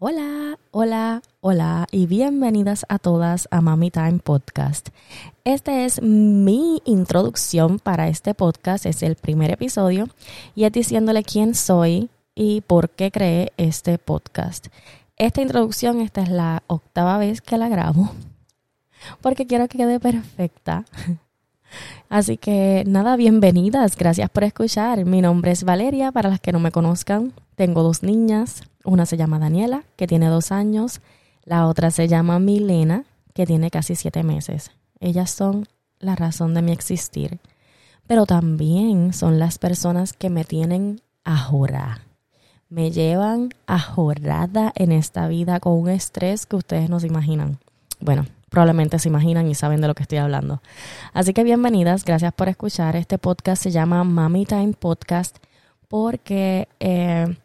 Hola, hola, hola y bienvenidas a todas a Mami Time Podcast. Esta es mi introducción para este podcast, es el primer episodio y es diciéndole quién soy y por qué creé este podcast. Esta introducción, esta es la octava vez que la grabo porque quiero que quede perfecta. Así que nada, bienvenidas, gracias por escuchar. Mi nombre es Valeria, para las que no me conozcan, tengo dos niñas, una se llama Daniela, que tiene dos años, la otra se llama Milena, que tiene casi siete meses. Ellas son la razón de mi existir, pero también son las personas que me tienen a jorar. Me llevan a jorada en esta vida con un estrés que ustedes no se imaginan. Bueno, probablemente se imaginan y saben de lo que estoy hablando. Así que bienvenidas, gracias por escuchar. Este podcast se llama Mami Time Podcast porque eh,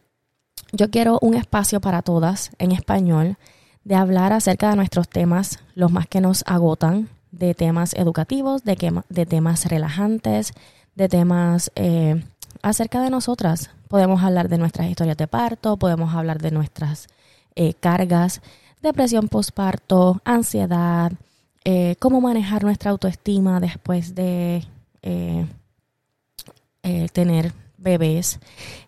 yo quiero un espacio para todas en español de hablar acerca de nuestros temas, los más que nos agotan, de temas educativos, de, de temas relajantes, de temas eh, acerca de nosotras. Podemos hablar de nuestras historias de parto, podemos hablar de nuestras eh, cargas, depresión postparto, ansiedad, eh, cómo manejar nuestra autoestima después de tener bebés,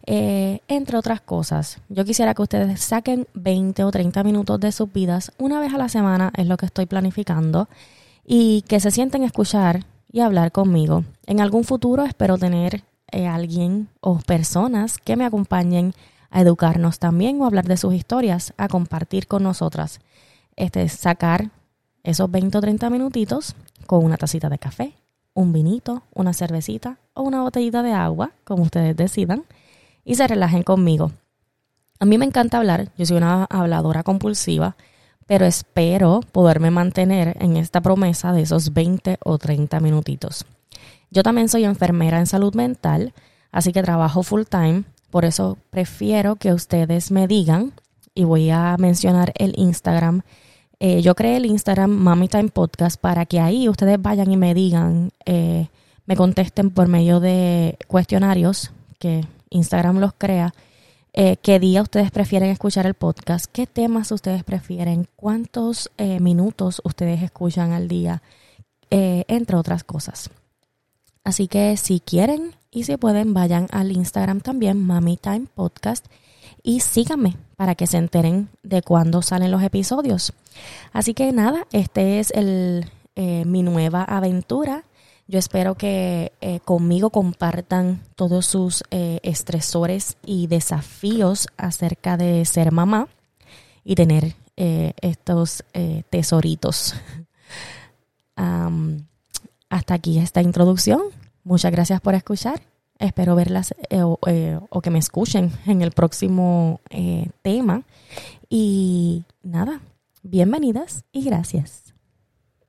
eh, entre otras cosas. Yo quisiera que ustedes saquen 20 o 30 minutos de sus vidas una vez a la semana, es lo que estoy planificando, y que se sienten a escuchar y hablar conmigo. En algún futuro espero tener eh, alguien o personas que me acompañen a educarnos también o hablar de sus historias, a compartir con nosotras. Este, sacar esos 20 o 30 minutitos con una tacita de café, un vinito, una cervecita o una botellita de agua, como ustedes decidan, y se relajen conmigo. A mí me encanta hablar, yo soy una habladora compulsiva, pero espero poderme mantener en esta promesa de esos 20 o 30 minutitos. Yo también soy enfermera en salud mental, así que trabajo full time, por eso prefiero que ustedes me digan, y voy a mencionar el Instagram eh, yo creé el Instagram Mami Time Podcast para que ahí ustedes vayan y me digan, eh, me contesten por medio de cuestionarios que Instagram los crea, eh, qué día ustedes prefieren escuchar el podcast, qué temas ustedes prefieren, cuántos minutos ustedes escuchan al día, entre otras cosas. Así que si quieren y si pueden, vayan al Instagram también, Mami Time Podcast, y síganme para que se enteren de cuándo salen los episodios. Así que nada, este es el, eh, mi nueva aventura. Yo espero que eh, conmigo compartan todos sus eh, estresores y desafíos acerca de ser mamá y tener estos tesoritos. hasta aquí esta introducción. Muchas gracias por escuchar Espero verlas eh, eh, o, que me escuchen en el próximo eh, tema. Y nada, bienvenidas y gracias.